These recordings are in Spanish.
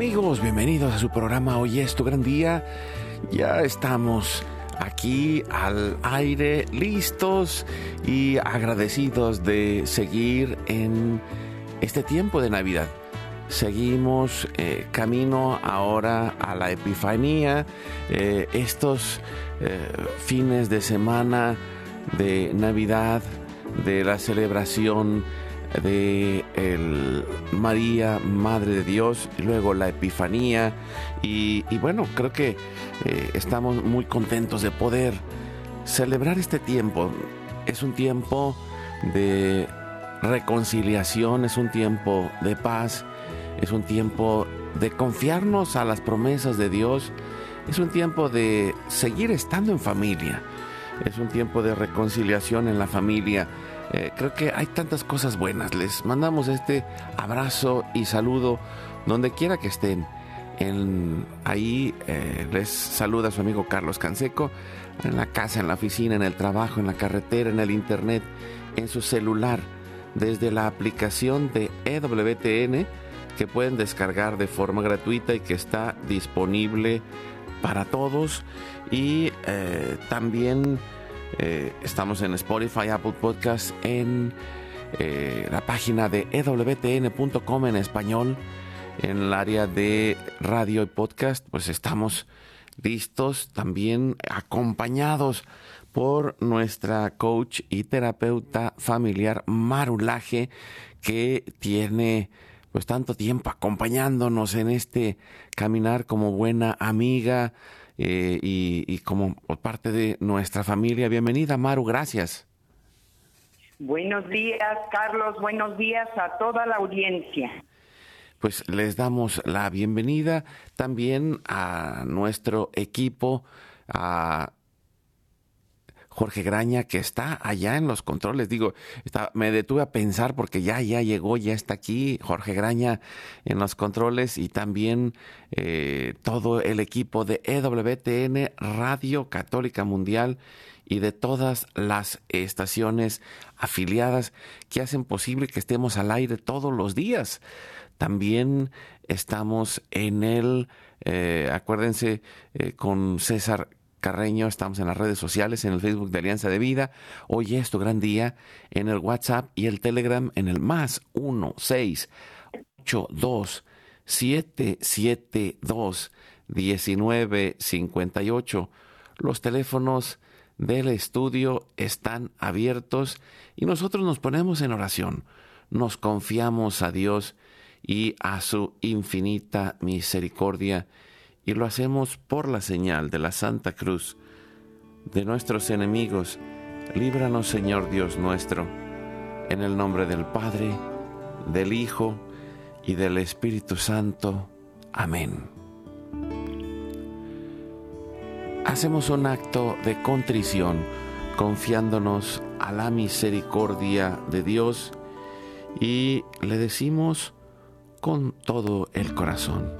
Amigos, bienvenidos a su programa Hoy es tu gran día. Ya estamos aquí al aire, listos y agradecidos de seguir en este tiempo de Navidad. Seguimos eh, camino ahora a la Epifanía, eh, estos eh, fines de semana de Navidad, de la celebración de el María, Madre de Dios, y luego la Epifanía. Y, bueno, creo que eh, estamos muy contentos de poder celebrar este tiempo. Es un tiempo de reconciliación, es un tiempo de paz, es un tiempo de confiarnos a las promesas de Dios, es un tiempo de seguir estando en familia, es un tiempo de reconciliación en la familia eh, creo que hay tantas cosas buenas. Les mandamos este abrazo y saludo donde quiera que estén. En, ahí eh, les saluda su amigo Carlos Canseco, en la casa, en la oficina, en el trabajo, en la carretera, en el internet, en su celular, desde la aplicación de EWTN que pueden descargar de forma gratuita y que está disponible para todos. Y eh, también eh, estamos en Spotify, Apple Podcast, en eh, la página de ewtn.com en español, en el área de radio y podcast, pues estamos listos también acompañados por nuestra coach y terapeuta familiar Marulaje que tiene pues tanto tiempo acompañándonos en este caminar como buena amiga, eh, y, como parte de nuestra familia. Bienvenida, Maru, gracias. Buenos días, Carlos, buenos días a toda la audiencia. Pues les damos la bienvenida también a nuestro equipo, a Jorge Graña, que está allá en los controles. Digo, me detuve a pensar porque ya, ya llegó, ya está aquí Jorge Graña en los controles y también eh, todo el equipo de EWTN Radio Católica Mundial y de todas las estaciones afiliadas que hacen posible que estemos al aire todos los días. También estamos en el, eh, acuérdense, eh, con César Carreño, estamos en las redes sociales, en el Facebook de Alianza de Vida. Hoy es tu gran día en el WhatsApp y el Telegram en el más 1 6 8 2 7 7 2 19 58. Los teléfonos del estudio están abiertos y nosotros nos ponemos en oración. Nos confiamos a Dios y a su infinita misericordia y lo hacemos por la señal de la Santa Cruz de nuestros enemigos. Líbranos, Señor Dios nuestro, en el nombre del Padre, del Hijo y del Espíritu Santo. Amén. Hacemos un acto de contrición confiándonos a la misericordia de Dios y le decimos con todo el corazón.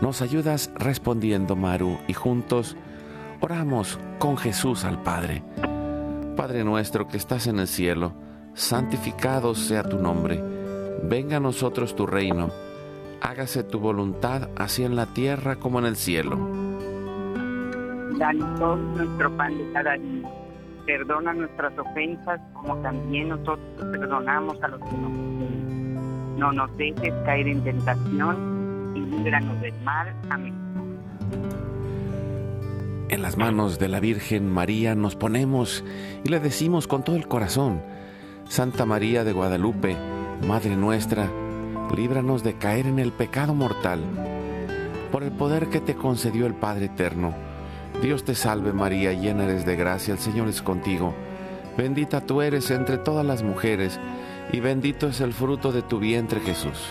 Nos ayudas respondiendo, Maru, y juntos oramos con Jesús al Padre. Padre nuestro que estás en el cielo, santificado sea tu nombre. Venga a nosotros tu reino. Hágase tu voluntad así en la tierra como en el cielo. Danos nuestro pan de cada día. Perdona nuestras ofensas como también nosotros perdonamos a los que nos ofenden. No nos dejes caer en tentación En las manos de la Virgen María nos ponemos y le decimos con todo el corazón, Santa María de Guadalupe, Madre nuestra, líbranos de caer en el pecado mortal, por el poder que te concedió el Padre Eterno. Dios te salve María, llena eres de gracia, el Señor es contigo. Bendita tú eres entre todas las mujeres, y bendito es el fruto de tu vientre Jesús.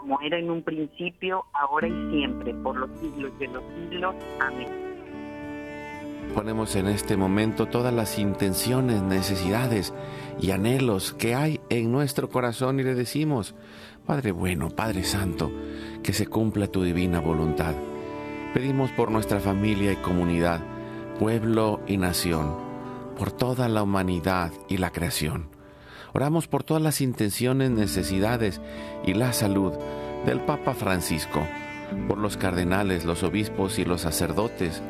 como era en un principio, ahora y siempre, por los siglos de los siglos. Amén. Ponemos en este momento todas las intenciones, necesidades y anhelos que hay en nuestro corazón y le decimos, Padre bueno, Padre Santo, que se cumpla tu divina voluntad. Pedimos por nuestra familia y comunidad, pueblo y nación, por toda la humanidad y la creación. Oramos por todas las intenciones, necesidades y la salud del Papa Francisco, por los cardenales, los obispos y los sacerdotes,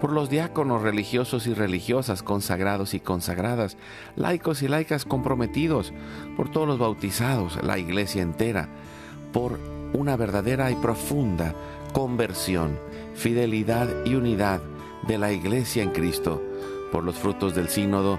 por los diáconos religiosos y religiosas, consagrados y consagradas, laicos y laicas comprometidos, por todos los bautizados, la iglesia entera, por una verdadera y profunda conversión, fidelidad y unidad de la iglesia en Cristo, por los frutos del sínodo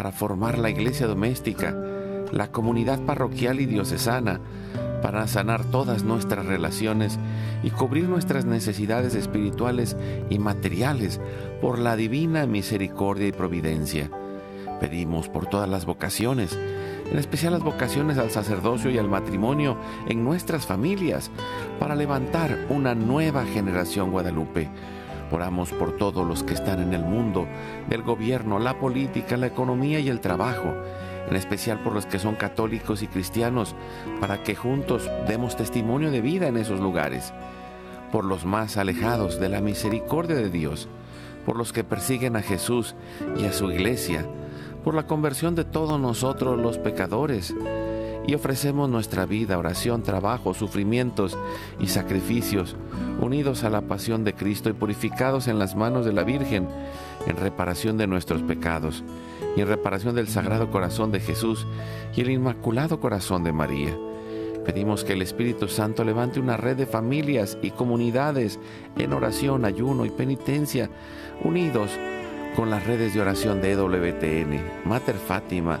para formar la iglesia doméstica, la comunidad parroquial y diocesana, para sanar todas nuestras relaciones y cubrir nuestras necesidades espirituales y materiales por la divina misericordia y providencia. Pedimos por todas las vocaciones, en especial las vocaciones al sacerdocio y al matrimonio en nuestras familias, para levantar una nueva generación guadalupe. Oramos por todos los que están en el mundo, del gobierno, la política, la economía y el trabajo en especial por los que son católicos y cristianos, para que juntos demos testimonio de vida en esos lugares, por los más alejados de la misericordia de Dios, por los que persiguen a Jesús y a su iglesia, por la conversión de todos nosotros los pecadores, y ofrecemos nuestra vida, oración, trabajo, sufrimientos y sacrificios, unidos a la pasión de Cristo y purificados en las manos de la Virgen, en reparación de nuestros pecados y en reparación del Sagrado Corazón de Jesús y el Inmaculado Corazón de María. Pedimos que el Espíritu Santo levante una red de familias y comunidades en oración, ayuno y penitencia, unidos con las redes de oración de EWTN, Mater Fátima,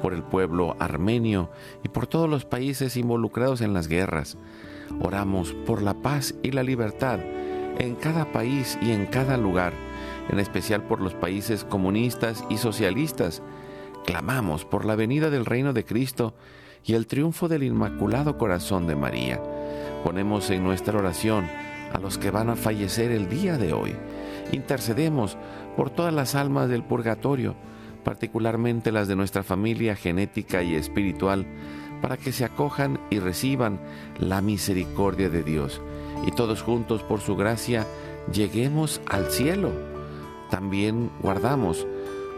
por el pueblo armenio y por todos los países involucrados en las guerras. Oramos por la paz y la libertad en cada país y en cada lugar, en especial por los países comunistas y socialistas. Clamamos por la venida del reino de Cristo y el triunfo del Inmaculado Corazón de María. Ponemos en nuestra oración a los que van a fallecer el día de hoy. Intercedemos por todas las almas del purgatorio, particularmente las de nuestra familia genética y espiritual, para que se acojan y reciban la misericordia de Dios. Y todos juntos, por su gracia, lleguemos al cielo. También guardamos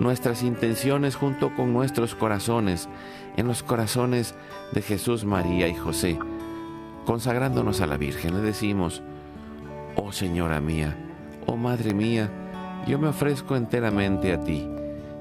nuestras intenciones junto con nuestros corazones en los corazones de Jesús, María y José. Consagrándonos a la Virgen, le decimos, oh Señora mía, oh Madre mía, yo me ofrezco enteramente a ti,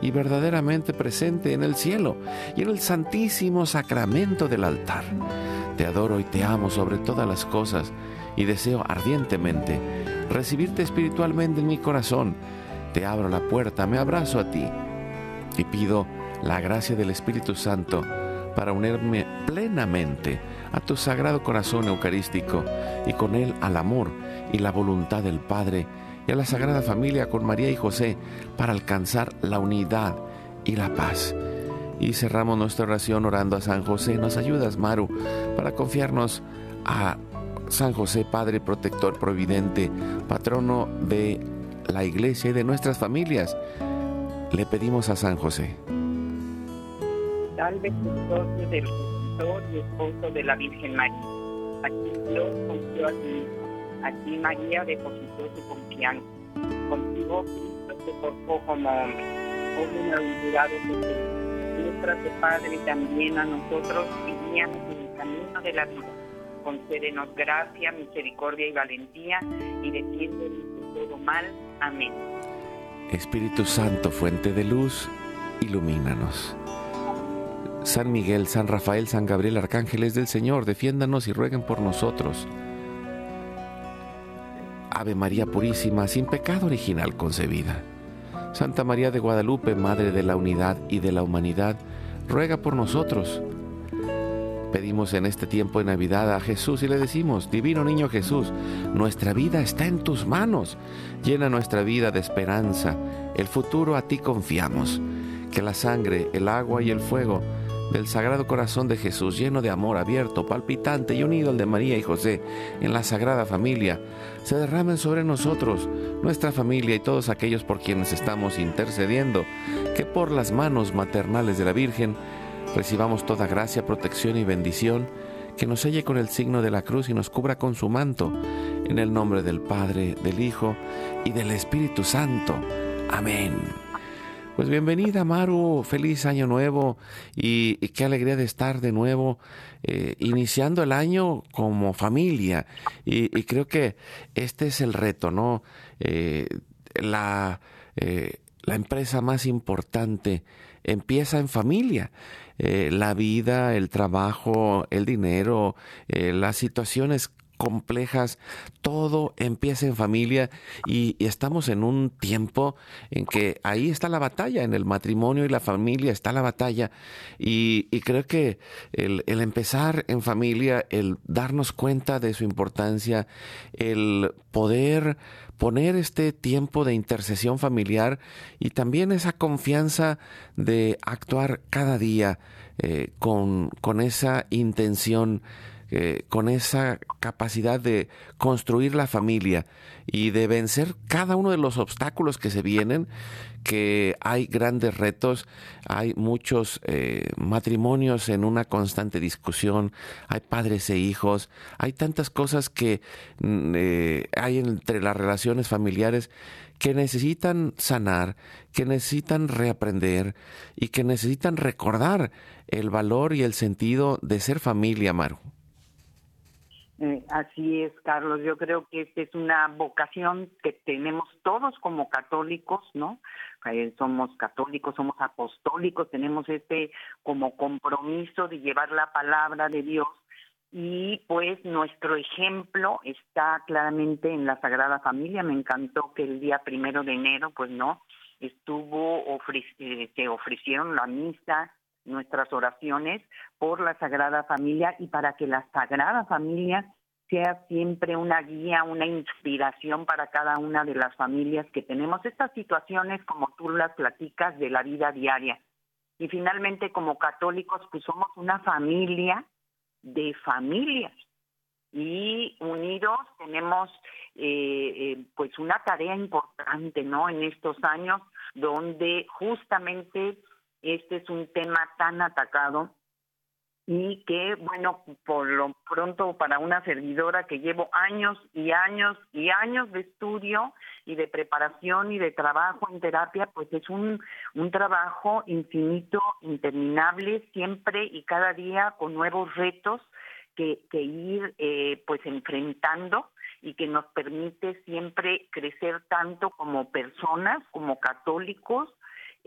y verdaderamente presente en el cielo y en el santísimo sacramento del altar. Te adoro y te amo sobre todas las cosas y deseo ardientemente recibirte espiritualmente en mi corazón. Te abro la puerta, me abrazo a ti y pido la gracia del Espíritu Santo para unirme plenamente a tu sagrado corazón eucarístico y con él al amor y la voluntad del Padre y a la Sagrada Familia con María y José para alcanzar la unidad y la paz. Y cerramos nuestra oración orando a San José. Nos ayudas, Maru, para confiarnos a San José, Padre protector providente, patrono de la iglesia y de nuestras familias. Le pedimos a San José. Custodio del de la Virgen María. Dios confió a. Aquí María depositó su confianza. Contigo Cristo se portó como hombre. Hoy bienaventurado Jesús. Padre también a nosotros y guíanos en el camino de la vida. Concédenos gracia, misericordia y valentía y defiéndonos de todo mal. Amén. Espíritu Santo, fuente de luz, ilumínanos. San Miguel, San Rafael, San Gabriel, arcángeles del Señor, defiéndanos y rueguen por nosotros. Ave María Purísima, sin pecado original concebida. Santa María de Guadalupe, Madre de la Unidad y de la Humanidad, ruega por nosotros. Pedimos en este tiempo de Navidad a Jesús y le decimos, Divino Niño Jesús, nuestra vida está en tus manos. Llena nuestra vida de esperanza. El futuro a ti confiamos. Que la sangre, el agua y el fuego del Sagrado Corazón de Jesús, lleno de amor abierto, palpitante y unido al de María y José en la Sagrada Familia, se derramen sobre nosotros, nuestra familia y todos aquellos por quienes estamos intercediendo, que por las manos maternales de la Virgen recibamos toda gracia, protección y bendición, que nos selle con el signo de la cruz y nos cubra con su manto, en el nombre del Padre, del Hijo y del Espíritu Santo. Amén. Pues bienvenida Maru, feliz año nuevo y, qué alegría de estar de nuevo eh, iniciando el año como familia. Y, creo que este es el reto, ¿no? Eh, la, eh, la empresa más importante empieza en familia. la vida, el trabajo, el dinero, las situaciones complejas, todo empieza en familia y, estamos en un tiempo en que ahí está la batalla, en el matrimonio y la familia está la batalla. Y, creo que el, empezar en familia, el darnos cuenta de su importancia, el poder poner este tiempo de intercesión familiar y también esa confianza de actuar cada día eh, con, con esa intención con esa capacidad de construir la familia y de vencer cada uno de los obstáculos que se vienen, que hay grandes retos, hay muchos eh, matrimonios en una constante discusión, hay padres e hijos, hay tantas cosas que mm, eh, hay entre las relaciones familiares que necesitan sanar, que necesitan reaprender y que necesitan recordar el valor y el sentido de ser familia, Maru. Eh, así es, Carlos. Yo creo que esta es una vocación que tenemos todos como católicos, ¿no? Eh, somos católicos, somos apostólicos, tenemos este como compromiso de llevar la palabra de Dios y pues nuestro ejemplo está claramente en la Sagrada Familia. Me encantó que el día primero de enero, pues no, estuvo, eh, se ofrecieron la misa, nuestras oraciones por la Sagrada Familia y para que la Sagrada Familia sea siempre una guía, una inspiración para cada una de las familias que tenemos estas situaciones como tú las platicas de la vida diaria. Y finalmente como católicos pues somos una familia de familias y unidos tenemos eh, eh, pues una tarea importante, ¿no? En estos años donde justamente este es un tema tan atacado y que, bueno, por lo pronto para una servidora que llevo años y años y años de estudio y de preparación y de trabajo en terapia, pues es un, un trabajo infinito, interminable, siempre y cada día con nuevos retos que, que ir eh, pues enfrentando y que nos permite siempre crecer tanto como personas, como católicos,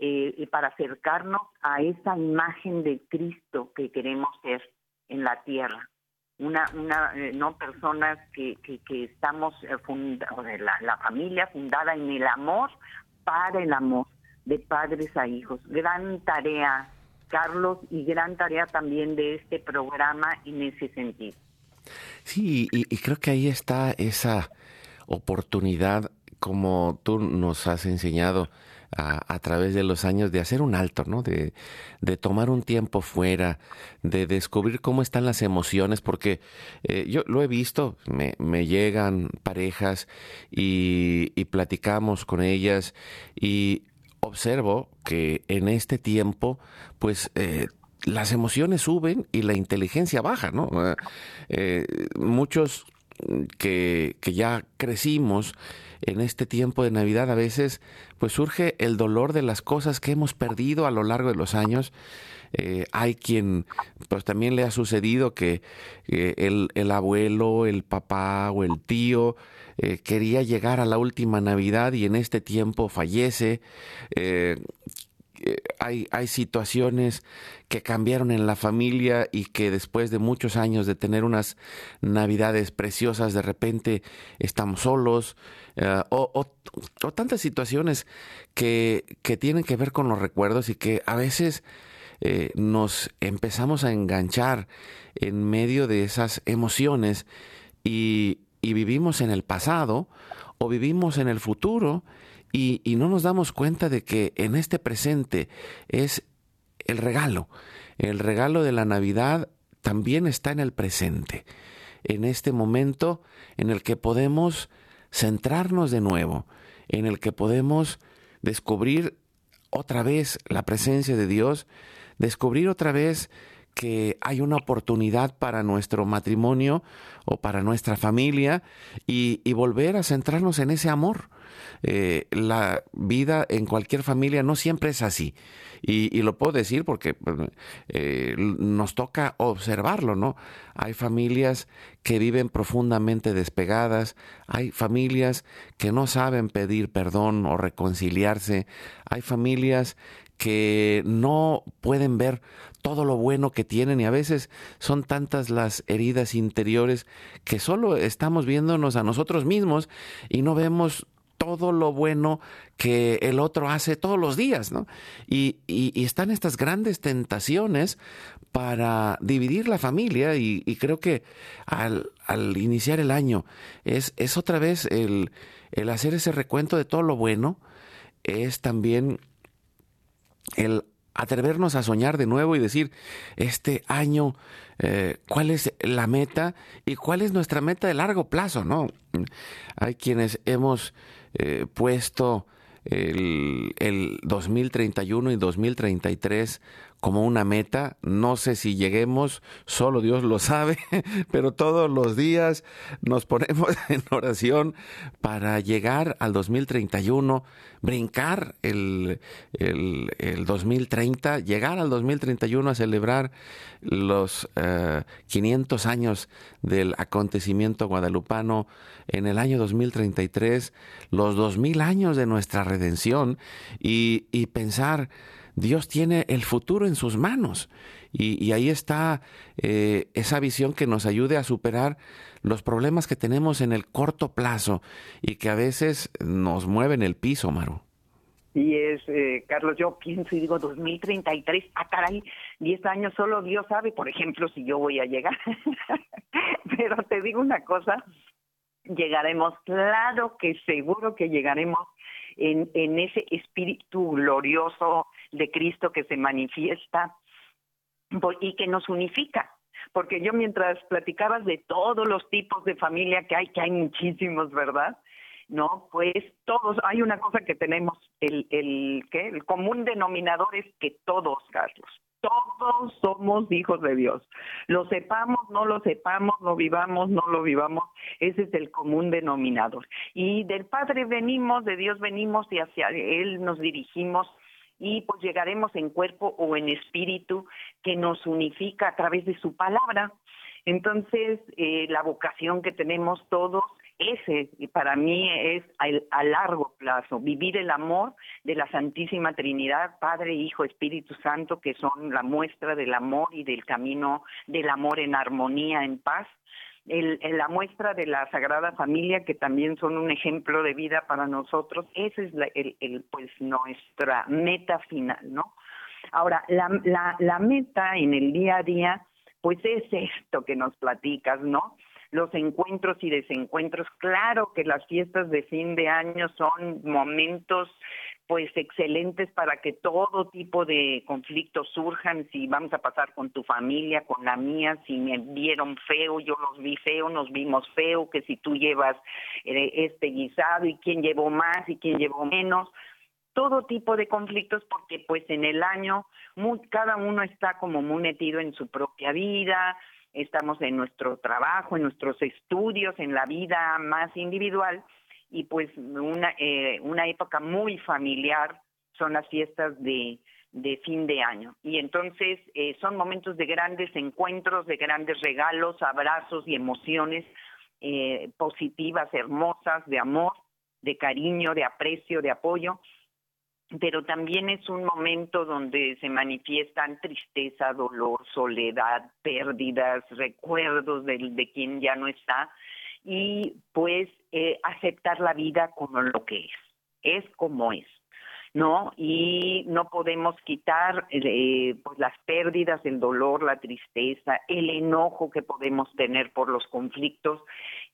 eh, para acercarnos a esa imagen de Cristo que queremos ser en la tierra. Una, una eh, no personas que, que, estamos eh, la, la familia fundada en el amor para el amor de padres a hijos. Gran tarea, Carlos, y gran tarea también de este programa en ese sentido. Sí, y creo que ahí está esa oportunidad, como tú nos has enseñado, a, través de los años de hacer un alto, ¿no? De, tomar un tiempo fuera, de descubrir cómo están las emociones, porque eh, yo lo he visto, me, me llegan parejas y, y platicamos con ellas y observo que en este tiempo, pues eh, las emociones suben y la inteligencia baja, ¿no? Eh, muchos que, que ya crecimos, en este tiempo de Navidad a veces pues surge el dolor de las cosas que hemos perdido a lo largo de los años. Eh, hay quien pues también le ha sucedido que eh, el, abuelo, el papá o el tío eh, quería llegar a la última Navidad y en este tiempo fallece. Hay, hay situaciones que cambiaron en la familia y que después de muchos años de tener unas navidades preciosas, de repente estamos solos, eh, o, tantas situaciones que, tienen que ver con los recuerdos y que a veces eh, nos empezamos a enganchar en medio de esas emociones y, vivimos en el pasado o vivimos en el futuro y, no nos damos cuenta de que en este presente es el regalo. El regalo de la Navidad también está en el presente, en este momento en el que podemos centrarnos de nuevo, en el que podemos descubrir otra vez la presencia de Dios, descubrir otra vez que hay una oportunidad para nuestro matrimonio o para nuestra familia y, volver a centrarnos en ese amor. Eh, la vida en cualquier familia no siempre es así. Y, lo puedo decir porque eh, nos toca observarlo, ¿no? Hay familias que viven profundamente despegadas, hay familias que no saben pedir perdón o reconciliarse, hay familias que no pueden ver todo lo bueno que tienen y a veces son tantas las heridas interiores que solo estamos viéndonos a nosotros mismos y no vemos todo lo bueno que el otro hace todos los días, ¿no? Y, están estas grandes tentaciones para dividir la familia y, creo que al, iniciar el año es, es otra vez el, hacer ese recuento de todo lo bueno, es también el atrevernos a soñar de nuevo y decir, este año, eh, ¿cuál es la meta y cuál es nuestra meta de largo plazo? ¿no? Hay quienes hemos eh, puesto el, el 2031 y 2033 como una meta. No sé si lleguemos, solo Dios lo sabe, pero todos los días nos ponemos en oración para llegar al 2031, brincar el, el, el 2030, llegar al 2031 a celebrar los 500 eh, años del acontecimiento guadalupano en el año 2033, los 2000 años de nuestra redención y, y pensar Dios tiene el futuro en sus manos. Y, ahí está eh, esa visión que nos ayude a superar los problemas que tenemos en el corto plazo y que a veces nos mueven el piso, Maru. Y es, eh, Carlos, yo pienso y digo 2033, ah, caray, 10 años solo Dios sabe, por ejemplo, si yo voy a llegar. Pero te digo una cosa, llegaremos, claro que seguro que llegaremos en, en ese espíritu glorioso de Cristo que se manifiesta y que nos unifica. Porque yo mientras platicabas de todos los tipos de familia que hay, que hay muchísimos, ¿verdad? No, pues todos, hay una cosa que tenemos, el, el, ¿qué? el común denominador es que todos, Carlos, todos somos hijos de Dios. Lo sepamos, no lo sepamos, lo vivamos, no lo vivamos, ese es el común denominador. Y del Padre venimos, de Dios venimos y hacia Él nos dirigimos y pues llegaremos en cuerpo o en espíritu que nos unifica a través de su palabra. Entonces, eh, la vocación que tenemos todos, ese para mí es a, largo plazo, vivir el amor de la Santísima Trinidad, Padre, Hijo, Espíritu Santo, que son la muestra del amor y del camino del amor en armonía, en paz el, la muestra de la Sagrada Familia, que también son un ejemplo de vida para nosotros, esa es la, el, pues nuestra meta final, ¿no? Ahora, la, la, la meta en el día a día, pues es esto que nos platicas, ¿no? Los encuentros y desencuentros, claro que las fiestas de fin de año son momentos pues excelentes para que todo tipo de conflictos surjan, si vamos a pasar con tu familia, con la mía, si me vieron feo, yo los vi feo, nos vimos feo, que si tú llevas eh, este guisado y quién llevó más y quién llevó menos, todo tipo de conflictos porque pues en el año cada uno está como muy metido en su propia vida, estamos en nuestro trabajo, en nuestros estudios, en la vida más individual y pues una, eh, una época muy familiar son las fiestas de, de fin de año. Y entonces eh, son momentos de grandes encuentros, de grandes regalos, abrazos y emociones eh, positivas, hermosas, de amor, de cariño, de aprecio, de apoyo. Pero también es un momento donde se manifiestan tristeza, dolor, soledad, pérdidas, recuerdos de, de quien ya no está y pues eh, aceptar la vida como lo que es, es como es. ¿no? Y no podemos quitar eh, pues las pérdidas, el dolor, la tristeza, el enojo que podemos tener por los conflictos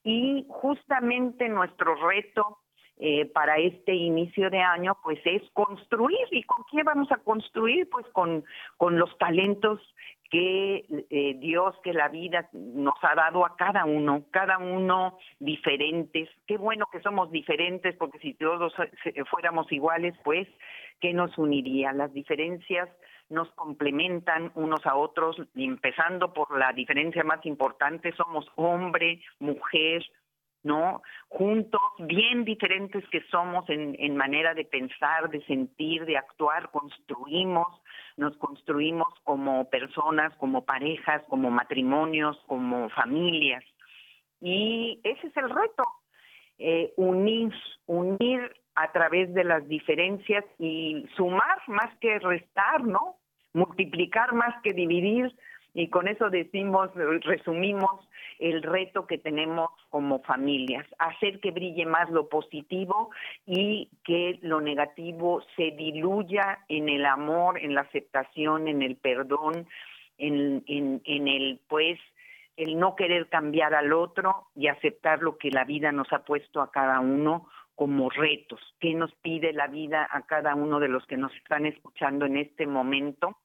y justamente nuestro reto eh, para este inicio de año, pues es construir. ¿Y con qué vamos a construir? Pues con, con los talentos que eh, Dios, que la vida nos ha dado a cada uno, cada uno diferentes. Qué bueno que somos diferentes, porque si todos fuéramos iguales, pues, ¿qué nos uniría? Las diferencias nos complementan unos a otros, empezando por la diferencia más importante, somos hombre, mujer, ¿no? Juntos, bien diferentes que somos en, manera de pensar, de sentir, de actuar, construimos, nos construimos como personas, como parejas, como matrimonios, como familias. Y ese es el reto, eh, unir, unir a través de las diferencias y sumar más que restar, ¿no? Multiplicar más que dividir, y con eso decimos, resumimos el reto que tenemos como familias, hacer que brille más lo positivo y que lo negativo se diluya en el amor, en la aceptación, en el perdón, en, en, el pues el no querer cambiar al otro y aceptar lo que la vida nos ha puesto a cada uno como retos, qué nos pide la vida a cada uno de los que nos están escuchando en este momento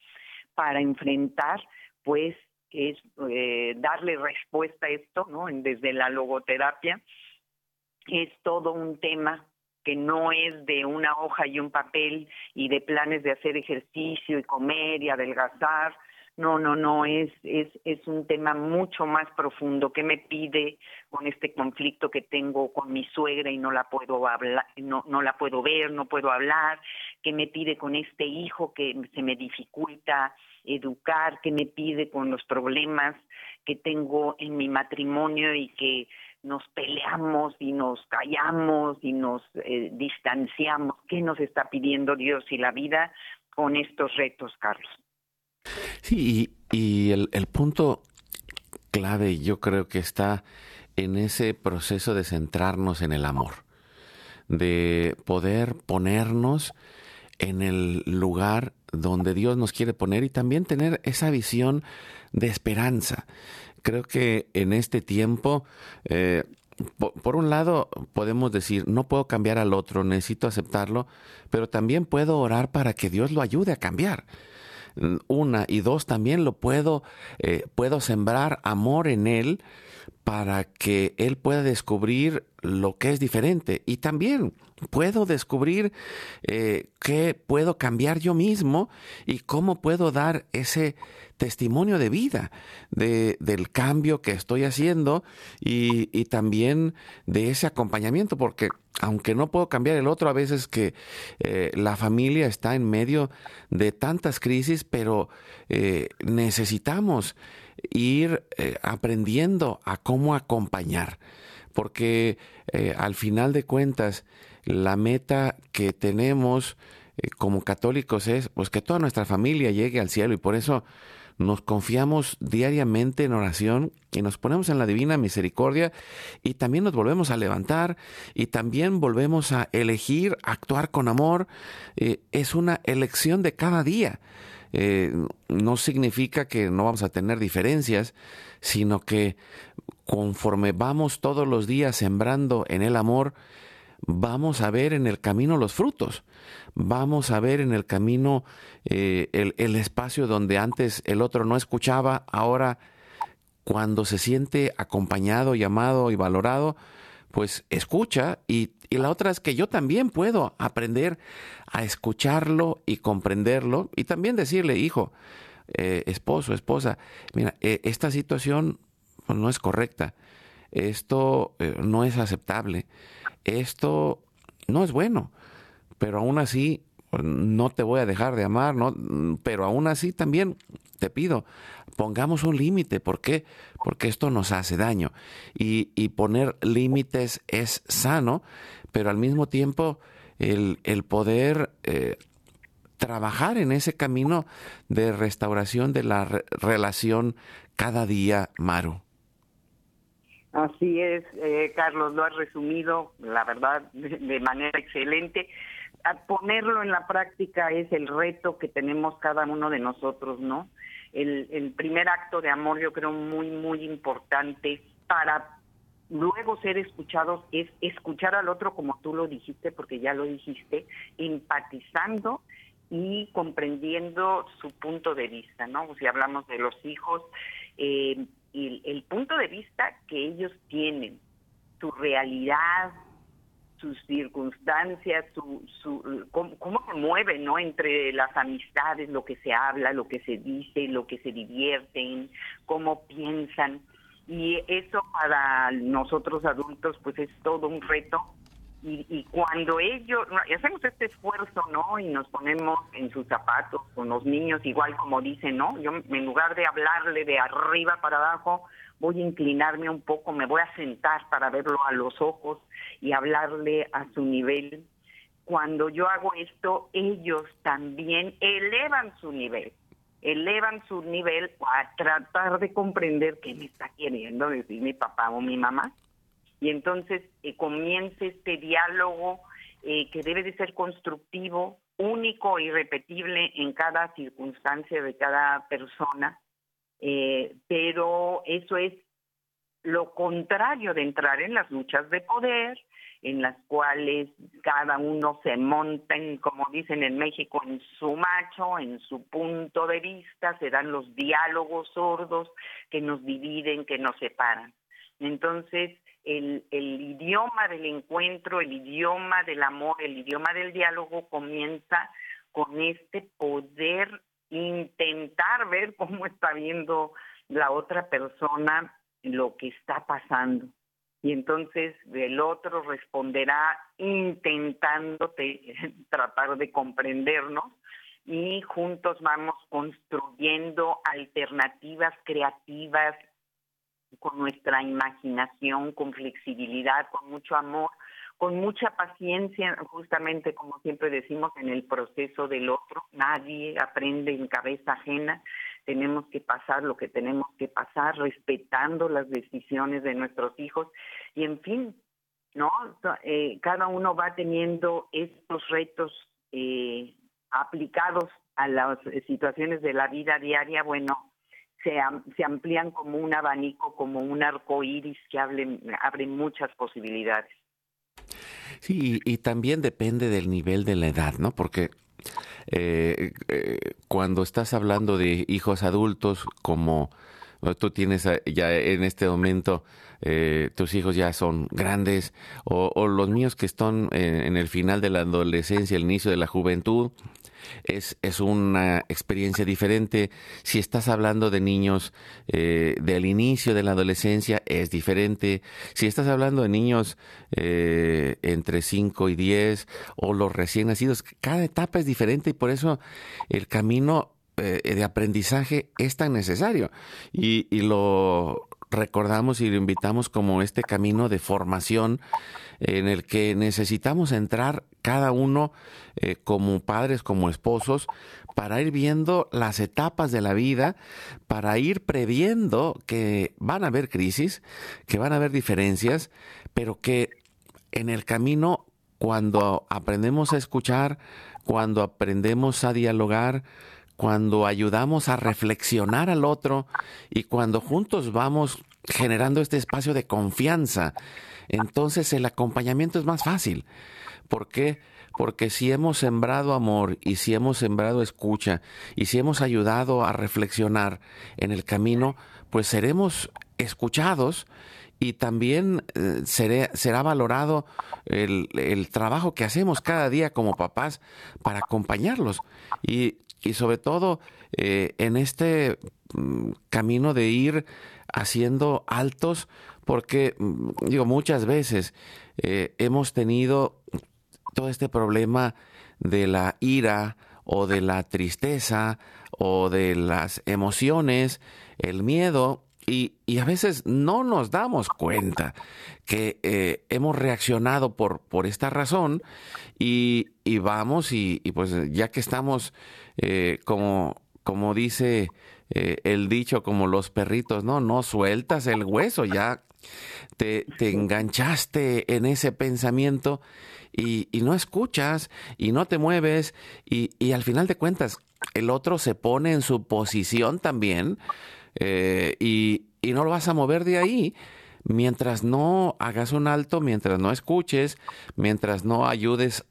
para enfrentar, pues, es eh, darle respuesta a esto, ¿no? Desde la logoterapia es todo un tema que no es de una hoja y un papel y de planes de hacer ejercicio y comer y adelgazar, no, no, no, es, es, es un tema mucho más profundo. ¿Qué me pide con este conflicto que tengo con mi suegra y no la puedo hablar, no, no la puedo ver, no puedo hablar? ¿Qué me pide con este hijo que se me dificulta educar? ¿Qué me pide con los problemas que tengo en mi matrimonio y que nos peleamos y nos callamos y nos eh, distanciamos? ¿Qué nos está pidiendo Dios y la vida con estos retos, Carlos? Sí, y, el, el punto clave yo creo que está en ese proceso de centrarnos en el amor, de poder ponernos en el lugar donde Dios nos quiere poner y también tener esa visión de esperanza. Creo que en este tiempo, eh, por, un lado, podemos decir, no puedo cambiar al otro, necesito aceptarlo, pero también puedo orar para que Dios lo ayude a cambiar una y dos también lo puedo eh, puedo sembrar amor en él para que él pueda descubrir lo que es diferente. Y también puedo descubrir eh, qué puedo cambiar yo mismo y cómo puedo dar ese testimonio de vida de, del cambio que estoy haciendo y, también de ese acompañamiento porque aunque no puedo cambiar el otro, a veces que eh, la familia está en medio de tantas crisis, pero eh, necesitamos ir eh, aprendiendo a cómo acompañar, porque al final de cuentas, la meta que tenemos como católicos es pues que toda nuestra familia llegue al cielo y por eso nos confiamos diariamente en oración y nos ponemos en la divina misericordia y también nos volvemos a levantar y también volvemos a elegir actuar con amor. Eh, es una elección de cada día. Eh, no significa que no vamos a tener diferencias, sino que conforme vamos todos los días sembrando en el amor, vamos a ver en el camino los frutos, vamos a ver en el camino eh, el, espacio donde antes el otro no escuchaba, ahora cuando se siente acompañado, llamado y valorado, pues escucha y, la otra es que yo también puedo aprender a escucharlo y comprenderlo y también decirle, hijo, eh, esposo, esposa, mira, eh, esta situación no es correcta, esto no es aceptable esto no es bueno, pero aún así no te voy a dejar de amar, ¿no? pero aún así también te pido, pongamos un límite. ¿Por qué? Porque esto nos hace daño. Y, poner límites es sano, pero al mismo tiempo el, poder eh, trabajar en ese camino de restauración de la relación cada día, Maru. Así es, eh, Carlos, lo has resumido, la verdad, de, manera excelente. A ponerlo en la práctica es el reto que tenemos cada uno de nosotros, ¿no? El, primer acto de amor yo creo muy, muy importante para luego ser escuchados es escuchar al otro como tú lo dijiste, porque ya lo dijiste, empatizando y comprendiendo su punto de vista, ¿no? Si hablamos de los hijos, eh, el punto de vista que ellos tienen, su realidad, sus circunstancias, su, su cómo, cómo, se mueve, ¿no? Entre las amistades, lo que se habla, lo que se dice, lo que se divierten, cómo piensan. Y eso para nosotros adultos, pues es todo un reto y, cuando ellos, hacemos este esfuerzo, ¿no? Y nos ponemos en sus zapatos con los niños, igual como dicen, ¿no? Yo en lugar de hablarle de arriba para abajo, voy a inclinarme un poco, me voy a sentar para verlo a los ojos y hablarle a su nivel. Cuando yo hago esto, ellos también elevan su nivel, elevan su nivel a tratar de comprender qué me está queriendo decir mi papá o mi mamá y entonces eh, comience este diálogo eh, que debe de ser constructivo, único y repetible en cada circunstancia de cada persona, eh, pero eso es lo contrario de entrar en las luchas de poder, en las cuales cada uno se monta, en, como dicen en México, en su macho, en su punto de vista, se dan los diálogos sordos que nos dividen, que nos separan. Entonces, el, el idioma del encuentro, el idioma del amor, el idioma del diálogo comienza con este poder intentar ver cómo está viendo la otra persona lo que está pasando. Y entonces el otro responderá intentando tratar de comprendernos y juntos vamos construyendo alternativas creativas con nuestra imaginación, con flexibilidad, con mucho amor, con mucha paciencia, justamente como siempre decimos, en el proceso del otro. Nadie aprende en cabeza ajena. Tenemos que pasar lo que tenemos que pasar, respetando las decisiones de nuestros hijos. Y en fin, ¿no? Eh, cada uno va teniendo estos retos eh, aplicados a las situaciones de la vida diaria. Bueno, se, se amplían como un abanico, como un arco iris que abre muchas posibilidades. Sí, y, también depende del nivel de la edad, ¿no? Porque eh, eh, cuando estás hablando de hijos adultos, como tú tienes ya en este momento, eh, tus hijos ya son grandes, o, los míos que están en, el final de la adolescencia, el inicio de la juventud, es, es una experiencia diferente. Si estás hablando de niños eh, del inicio de la adolescencia, es diferente. Si estás hablando de niños eh, entre 5 y 10 o los recién nacidos, cada etapa es diferente y por eso el camino eh, de aprendizaje es tan necesario. Y, y lo recordamos y lo invitamos como este camino de formación en el que necesitamos entrar cada uno eh, como padres, como esposos, para ir viendo las etapas de la vida, para ir previendo que van a haber crisis, que van a haber diferencias, pero que en el camino, cuando aprendemos a escuchar, cuando aprendemos a dialogar, cuando ayudamos a reflexionar al otro y cuando juntos vamos generando este espacio de confianza, entonces el acompañamiento es más fácil. ¿Por qué? Porque si hemos sembrado amor y si hemos sembrado escucha y si hemos ayudado a reflexionar en el camino, pues seremos escuchados y también eh, será valorado el, el, trabajo que hacemos cada día como papás para acompañarlos. Y y sobre todo eh, en este mm, camino de ir haciendo altos, porque mm, digo, muchas veces eh, hemos tenido todo este problema de la ira o de la tristeza o de las emociones, el miedo, y, y, a veces no nos damos cuenta que eh, hemos reaccionado por, por esta razón y, y vamos y, y, pues ya que estamos eh, como, como dice eh, el dicho, como los perritos, no, no sueltas el hueso, ya te, te enganchaste en ese pensamiento y, y, no escuchas y no te mueves y, y al final de cuentas el otro se pone en su posición también eh, y, y no lo vas a mover de ahí. Mientras no hagas un alto, mientras no escuches, mientras no ayudes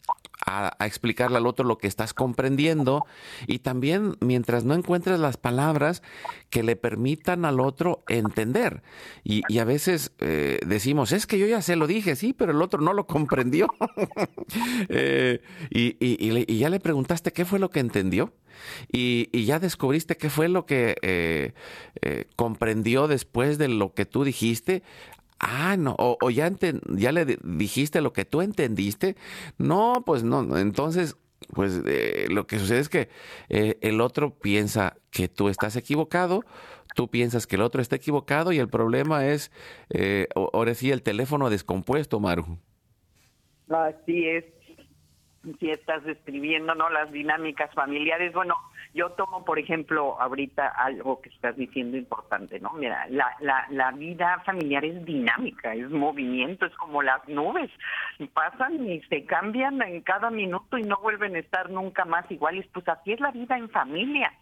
a, explicarle al otro lo que estás comprendiendo y también mientras no encuentres las palabras que le permitan al otro entender. Y, a veces eh, decimos, es que yo ya se lo dije, sí, pero el otro no lo comprendió. Eh, y, ya le preguntaste qué fue lo que entendió. Y, ya descubriste qué fue lo que eh, comprendió después de lo que tú dijiste. Ah, no, o, ya, ya le dijiste lo que tú entendiste. No, pues no, entonces, pues eh, lo que sucede es que eh, el otro piensa que tú estás equivocado, tú piensas que el otro está equivocado y el problema es, eh, ahora sí, el teléfono descompuesto, Maru. Así es, si estás describiendo, ¿no? Las dinámicas familiares, bueno, yo tomo, por ejemplo, ahorita algo que estás diciendo importante, ¿no? Mira, la, la, la vida familiar es dinámica, es movimiento, es como las nubes, pasan y se cambian en cada minuto y no vuelven a estar nunca más iguales. Pues así es la vida en familia.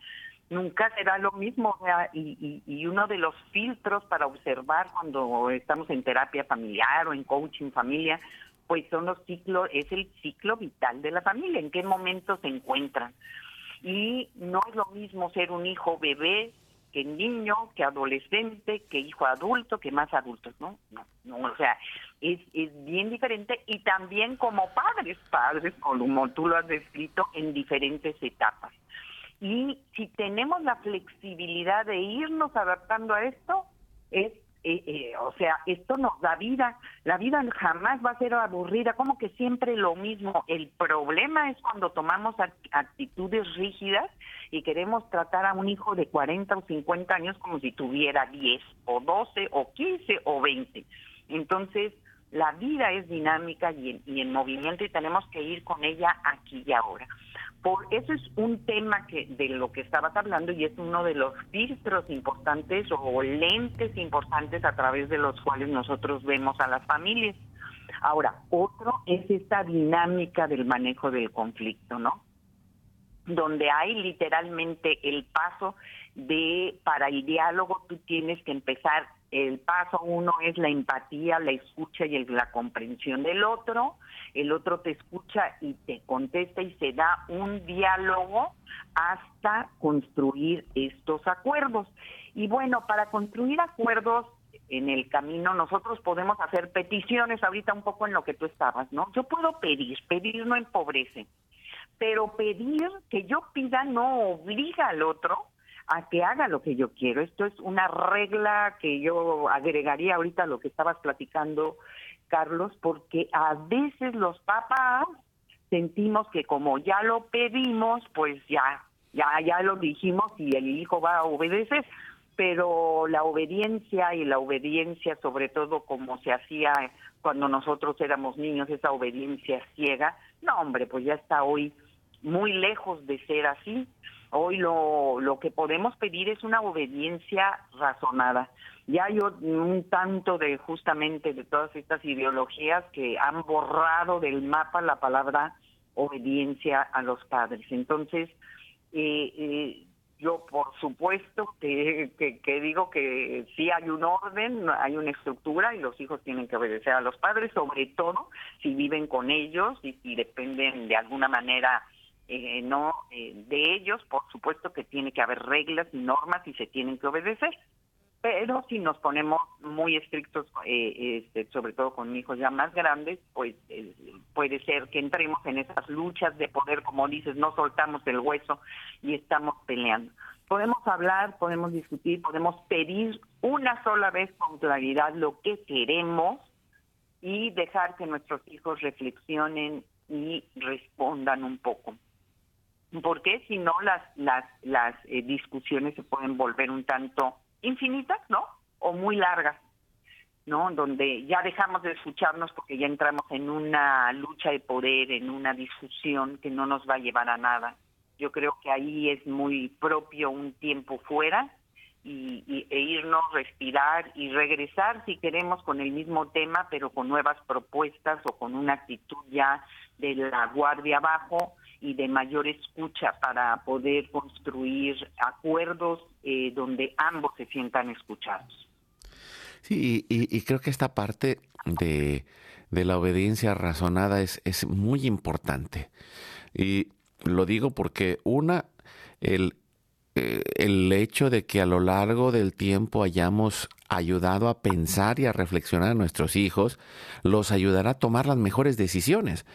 nunca será lo mismo. y, y, uno de los filtros para observar cuando estamos en terapia familiar o en coaching familia, pues son los ciclos, es el ciclo vital de la familia, en qué momento se encuentran. Y no es lo mismo ser un hijo bebé que niño, que adolescente, que hijo adulto, que más adultos, ¿no? No, no o sea, es, es bien diferente y también como padres, padres, como tú lo has descrito, en diferentes etapas. Y si tenemos la flexibilidad de irnos adaptando a esto, es eh, eh, o sea, esto nos da vida. La vida jamás va a ser aburrida, como que siempre lo mismo. El problema es cuando tomamos actitudes rígidas y queremos tratar a un hijo de 40 o 50 años como si tuviera 10 o 12 o 15 o 20. Entonces, la vida es dinámica y y en movimiento y tenemos que ir con ella aquí y ahora. Por eso es un tema que de lo que estabas hablando y es uno de los filtros importantes o lentes importantes a través de los cuales nosotros vemos a las familias. Ahora, otro es esta dinámica del manejo del conflicto, ¿no? Donde hay literalmente el paso de para el diálogo tú tienes que empezar el paso uno es la empatía, la escucha y la comprensión del otro. El otro te escucha y te contesta y se da un diálogo hasta construir estos acuerdos. Y bueno, para construir acuerdos en el camino nosotros podemos hacer peticiones ahorita un poco en lo que tú estabas, ¿no? Yo puedo pedir, pedir no empobrece, pero pedir que yo pida no obliga al otro a que haga lo que yo quiero. Esto es una regla que yo agregaría ahorita a lo que estabas platicando, Carlos, porque a veces los papás sentimos que como ya lo pedimos, pues ya, ya, ya lo dijimos y el hijo va a obedecer. Pero la obediencia y la obediencia, sobre todo como se hacía cuando nosotros éramos niños, esa obediencia ciega, no, hombre, pues ya está hoy muy lejos de ser así. Hoy lo, lo que podemos pedir es una obediencia razonada. Ya hay un tanto de justamente de todas estas ideologías que han borrado del mapa la palabra obediencia a los padres. Entonces, eh, eh, yo por supuesto que, que, digo que sí hay un orden, hay una estructura y los hijos tienen que obedecer a los padres, sobre todo si viven con ellos y si dependen de alguna manera eh, no eh, de ellos, por supuesto que tiene que haber reglas y normas y se tienen que obedecer. Pero si nos ponemos muy estrictos, eh, este, sobre todo con hijos ya más grandes, pues puede ser que entremos en esas luchas de poder, como dices, no soltamos el hueso y estamos peleando. Podemos hablar, podemos discutir, podemos pedir una sola vez con claridad lo que queremos y dejar que nuestros hijos reflexionen y respondan un poco porque si no las las las eh, discusiones se pueden volver un tanto infinitas, ¿no? O muy largas, ¿no? Donde ya dejamos de escucharnos porque ya entramos en una lucha de poder, en una discusión que no nos va a llevar a nada. Yo creo que ahí es muy propio un tiempo fuera y, e irnos, respirar y regresar si queremos con el mismo tema, pero con nuevas propuestas o con una actitud ya de la guardia abajo y de mayor escucha para poder construir acuerdos eh, donde ambos se sientan escuchados. Sí, y, creo que esta parte de, la obediencia razonada es, es muy importante. Y lo digo porque una, el, eh, el hecho de que a lo largo del tiempo hayamos ayudado a pensar y a reflexionar a nuestros hijos, los ayudará a tomar las mejores decisiones.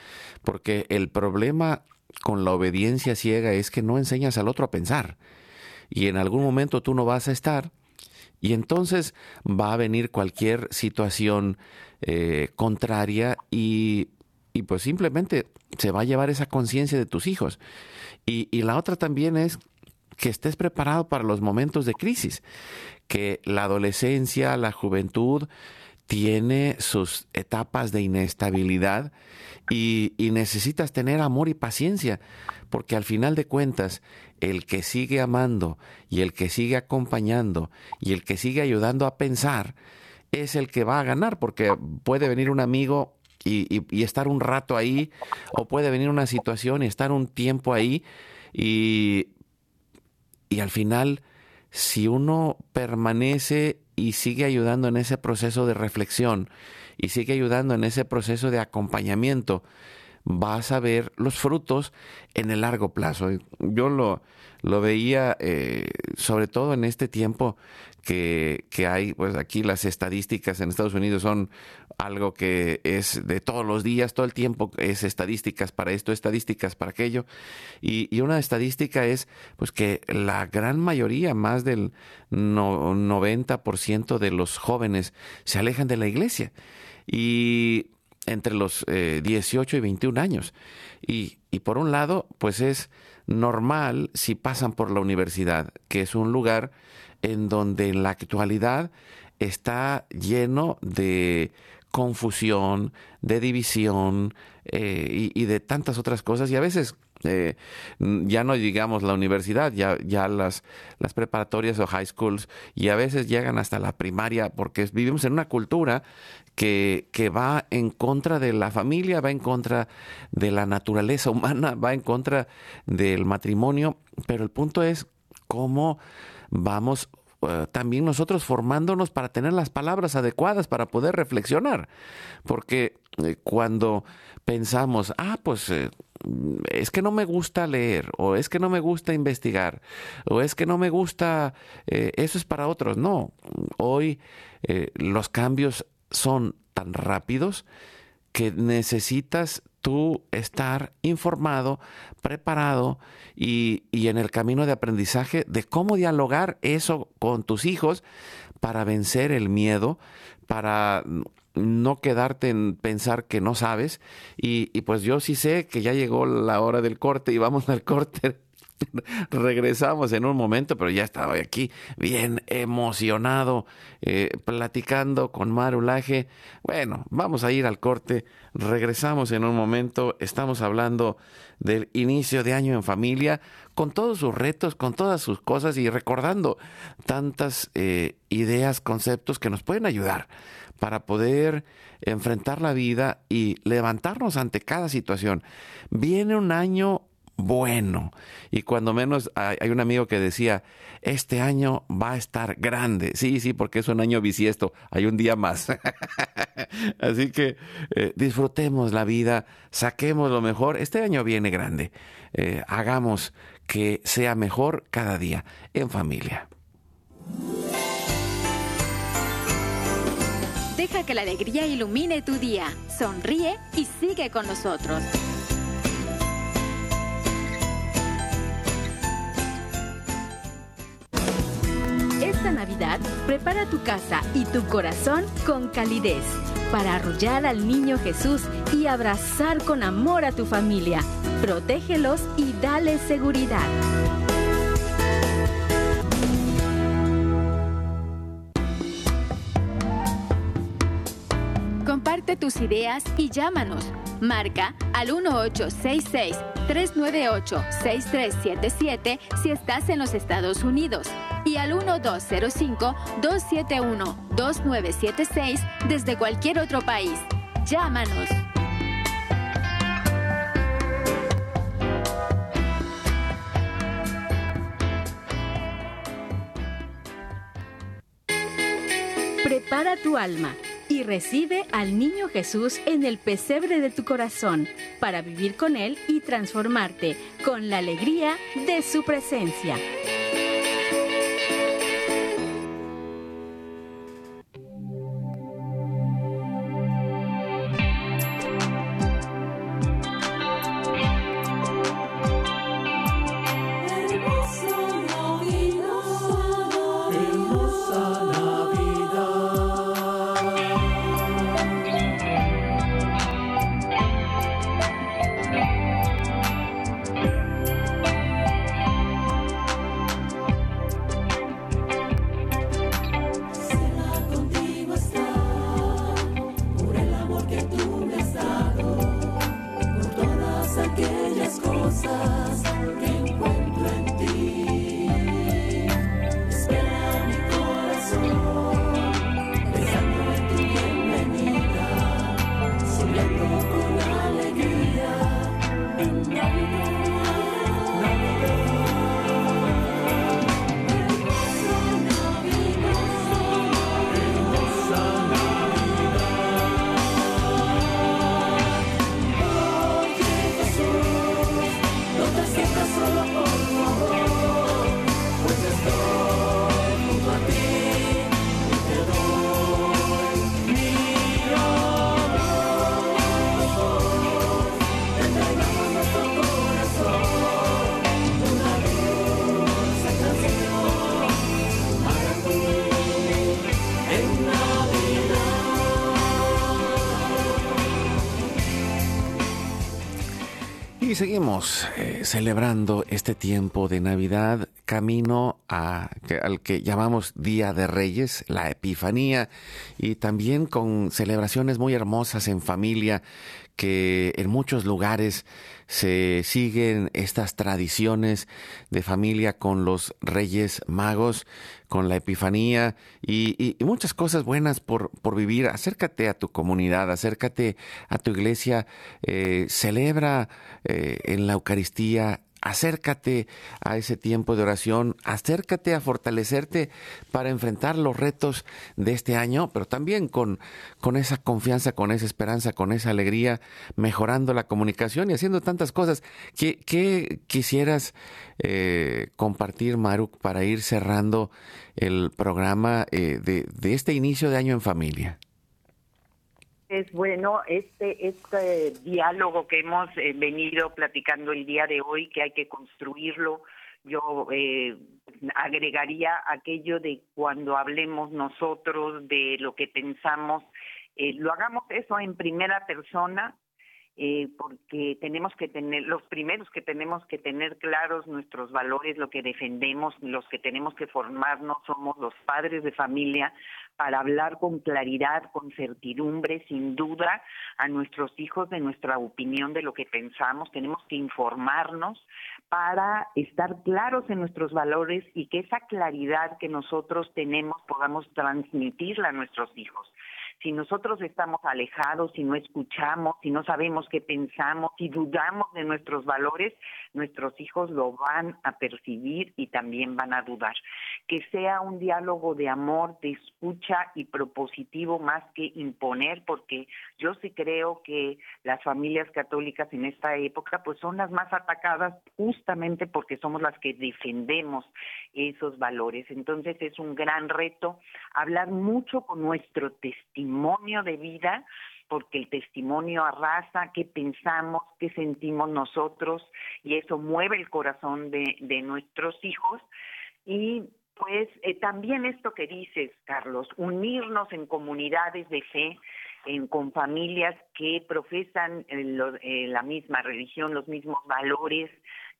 Porque el problema con la obediencia ciega es que no enseñas al otro a pensar. Y en algún momento tú no vas a estar. Y entonces va a venir cualquier situación eh, contraria y, pues simplemente se va a llevar esa conciencia de tus hijos. Y, y la otra también es que estés preparado para los momentos de crisis, que la adolescencia, la juventud, tiene sus etapas de inestabilidad y, necesitas tener amor y paciencia, porque al final de cuentas, el que sigue amando y el que sigue acompañando y el que sigue ayudando a pensar es el que va a ganar, porque puede venir un amigo y, y estar un rato ahí, o puede venir una situación y estar un tiempo ahí, y y al final, si uno permanece y sigue ayudando en ese proceso de reflexión y sigue ayudando en ese proceso de acompañamiento, vas a ver los frutos en el largo plazo. Yo lo, lo veía eh, sobre todo en este tiempo que, que, hay, pues aquí las estadísticas en Estados Unidos son algo que es de todos los días, todo el tiempo es estadísticas para esto, estadísticas para aquello. Y, y una estadística es pues que la gran mayoría, más del 90% de los jóvenes se alejan de la iglesia. Y entre los 18 eh, y 21 años. Y, y por un lado, pues es normal si pasan por la universidad, que es un lugar en donde en la actualidad está lleno de confusión, de división eh, y, de tantas otras cosas y a veces eh, ya no digamos la universidad, ya, ya las, las preparatorias o high schools y a veces llegan hasta la primaria porque vivimos en una cultura que, que va en contra de la familia, va en contra de la naturaleza humana, va en contra del matrimonio, pero el punto es cómo vamos eh, también nosotros formándonos para tener las palabras adecuadas para poder reflexionar. Porque eh, cuando pensamos, ah, pues es que no me gusta leer, o es que no me gusta investigar, o es que no me gusta, eso es para otros. No, hoy los cambios son tan rápidos que necesitas tú estar informado, preparado y, y, en el camino de aprendizaje de cómo dialogar eso con tus hijos para vencer el miedo, para no quedarte en pensar que no sabes. Y, y pues yo sí sé que ya llegó la hora del corte y vamos al corte Regresamos en un momento, pero ya estaba aquí bien emocionado, eh, platicando con Marulaje. Bueno, vamos a ir al corte. Regresamos en un momento. Estamos hablando del inicio de año en familia, con todos sus retos, con todas sus cosas y recordando tantas eh, ideas, conceptos que nos pueden ayudar para poder enfrentar la vida y levantarnos ante cada situación. Viene un año bueno. Y cuando menos hay, un amigo que decía, este año va a estar grande. Sí, sí, porque es un año bisiesto, hay un día más. Así que eh, disfrutemos la vida, saquemos lo mejor. Este año viene grande. Eh, hagamos que sea mejor cada día en familia. Deja que la alegría ilumine tu día. Sonríe y sigue con nosotros. Navidad, prepara tu casa y tu corazón con calidez para arrullar al niño Jesús y abrazar con amor a tu familia. Protégelos y dale seguridad. Comparte tus ideas y llámanos. Marca al 1866-398-6377 si estás en los Estados Unidos y al 1205-271-2976 desde cualquier otro país. Llámanos. Prepara tu alma y recibe al niño Jesús en el pesebre de tu corazón para vivir con Él y transformarte con la alegría de su presencia. Seguimos eh, celebrando este tiempo de Navidad camino a, al que llamamos Día de Reyes, la Epifanía, y también con celebraciones muy hermosas en familia que en muchos lugares se siguen estas tradiciones de familia con los reyes magos, con la epifanía y, muchas cosas buenas por, por, vivir. Acércate a tu comunidad, acércate a tu iglesia, eh, celebra eh, en la Eucaristía acércate a ese tiempo de oración, acércate a fortalecerte para enfrentar los retos de este año, pero también con, con esa confianza, con esa esperanza, con esa alegría, mejorando la comunicación y haciendo tantas cosas. ¿Qué, quisieras eh, compartir, Maruk, para ir cerrando el programa eh, de este inicio de año en familia? Es bueno este este diálogo que hemos eh, venido platicando el día de hoy, que hay que construirlo. Yo eh, agregaría aquello de cuando hablemos nosotros de lo que pensamos, eh, lo hagamos eso en primera persona, eh, porque tenemos que tener, los primeros que tenemos que tener claros nuestros valores, lo que defendemos, los que tenemos que formarnos somos los padres de familia para hablar con claridad, con certidumbre, sin duda, a nuestros hijos de nuestra opinión, de lo que pensamos. Tenemos que informarnos para estar claros en nuestros valores y que esa claridad que nosotros tenemos podamos transmitirla a nuestros hijos si nosotros estamos alejados, si no escuchamos, si no sabemos qué pensamos, si dudamos de nuestros valores, nuestros hijos lo van a percibir y también van a dudar. Que sea un diálogo de amor, de escucha y propositivo más que imponer, porque yo sí creo que las familias católicas en esta época pues son las más atacadas justamente porque somos las que defendemos esos valores. Entonces es un gran reto hablar mucho con nuestro testimonio de vida porque el testimonio arrasa qué pensamos, qué sentimos nosotros y eso mueve el corazón de, nuestros hijos. Y pues eh, también esto que dices, Carlos, unirnos en comunidades de fe, en, con familias que profesan eh, eh, la misma religión, los mismos valores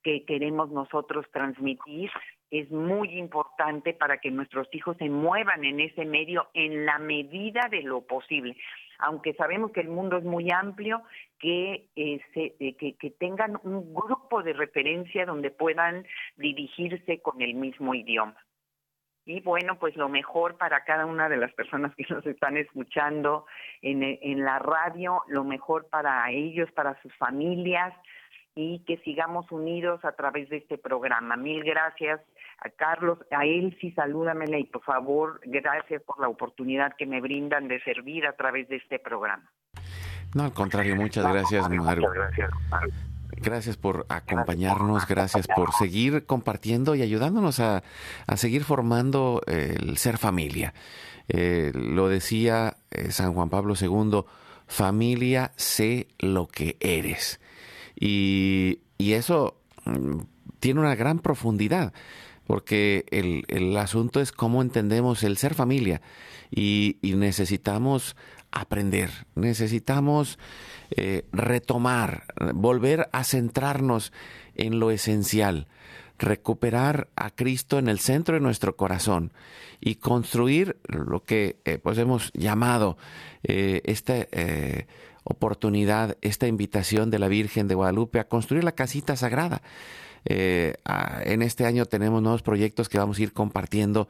que queremos nosotros transmitir, es muy importante para que nuestros hijos se muevan en ese medio en la medida de lo posible aunque sabemos que el mundo es muy amplio, que, eh, eh, que, que, tengan un grupo de referencia donde puedan dirigirse con el mismo idioma. Y bueno, pues lo mejor para cada una de las personas que nos están escuchando en, en la radio, lo mejor para ellos, para sus familias y que sigamos unidos a través de este programa. Mil gracias a Carlos, a él sí salúdamela y por favor, gracias por la oportunidad que me brindan de servir a través de este programa. No, al contrario, muchas gracias, Maru. Gracias por acompañarnos, gracias por seguir compartiendo y ayudándonos a, seguir formando el ser familia. Eh, lo decía eh, San Juan Pablo II, familia, sé lo que eres. Y, eso mm, tiene una gran profundidad porque el, el, asunto es cómo entendemos el ser familia. Y, necesitamos aprender, necesitamos eh, retomar, volver a centrarnos en lo esencial, recuperar a Cristo en el centro de nuestro corazón y construir lo que eh, pues hemos llamado eh, esta oportunidad, esta invitación de la Virgen de Guadalupe a construir la casita sagrada eh, en este año tenemos nuevos proyectos que vamos a ir compartiendo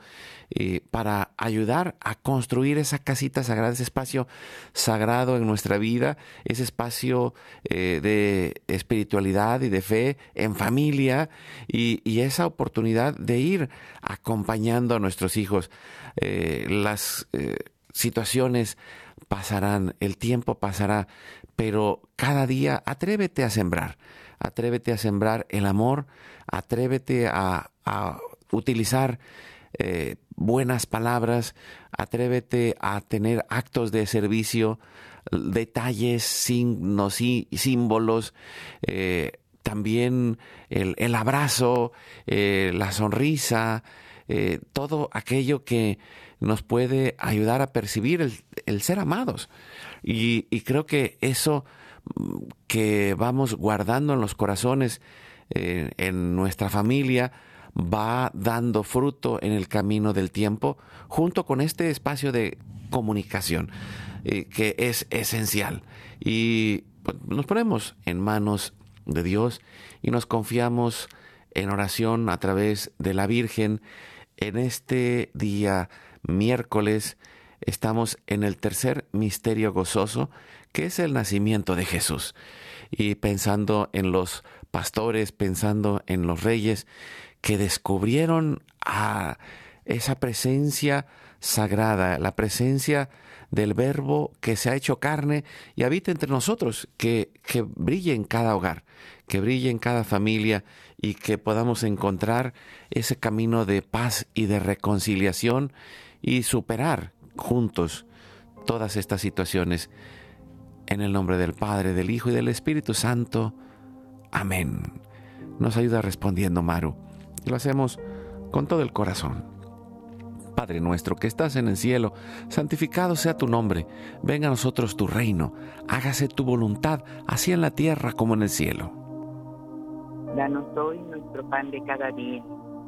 eh, para ayudar a construir esa casita sagrada, ese espacio sagrado en nuestra vida, ese espacio eh, de espiritualidad y de fe en familia y, esa oportunidad de ir acompañando a nuestros hijos. las situaciones pasarán, el tiempo pasará, pero cada día atrévete a sembrar. Atrévete a sembrar el amor, atrévete a, utilizar eh, buenas palabras, atrévete a tener actos de servicio, detalles, signos y símbolos, eh, también el, abrazo, eh, la sonrisa, todo aquello que nos puede ayudar a percibir el, ser amados. y creo que eso que vamos guardando en los corazones eh, en nuestra familia va dando fruto en el camino del tiempo junto con este espacio de comunicación eh, que es esencial. Y pues, nos ponemos en manos de Dios y nos confiamos en oración a través de la Virgen. En este día miércoles estamos en el tercer misterio gozoso, que es el nacimiento de Jesús. Y pensando en los pastores, pensando en los reyes que descubrieron a esa presencia sagrada, la presencia del verbo que se ha hecho carne y habita entre nosotros, que, que brille en cada hogar, que brille en cada familia y que podamos encontrar ese camino de paz y de reconciliación y superar juntos todas estas situaciones. En el nombre del Padre, del Hijo y del Espíritu Santo. Amén. Nos ayuda respondiendo Maru. Lo hacemos con todo el corazón. Padre nuestro que estás en el cielo, santificado sea tu nombre, venga a nosotros tu reino, hágase tu voluntad, así en la tierra como en el cielo. Danos hoy nuestro pan de cada día,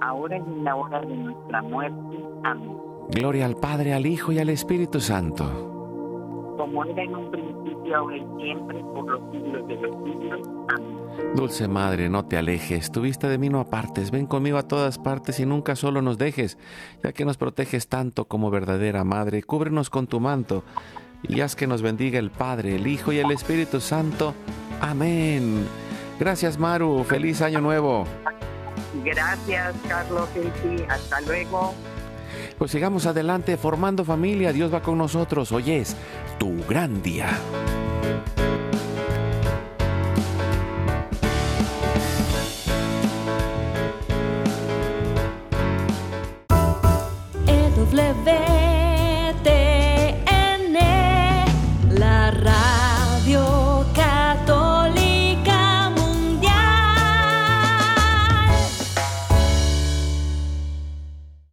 ahora y en la hora de nuestra muerte. Amén. Gloria al Padre, al Hijo y al Espíritu Santo. Como era en un principio, ahora y siempre, por los siglos de los siglos. Amén. Dulce Madre, no te alejes, tu vista de mí no apartes, ven conmigo a todas partes y nunca solo nos dejes, ya que nos proteges tanto como verdadera Madre, cúbrenos con tu manto y haz que nos bendiga el Padre, el Hijo y el Espíritu Santo. Amén. Gracias Maru, feliz año nuevo. Gracias, Carlos Elsi. Hasta luego. Pues sigamos adelante formando familia. Dios va con nosotros. Hoy es tu gran día. E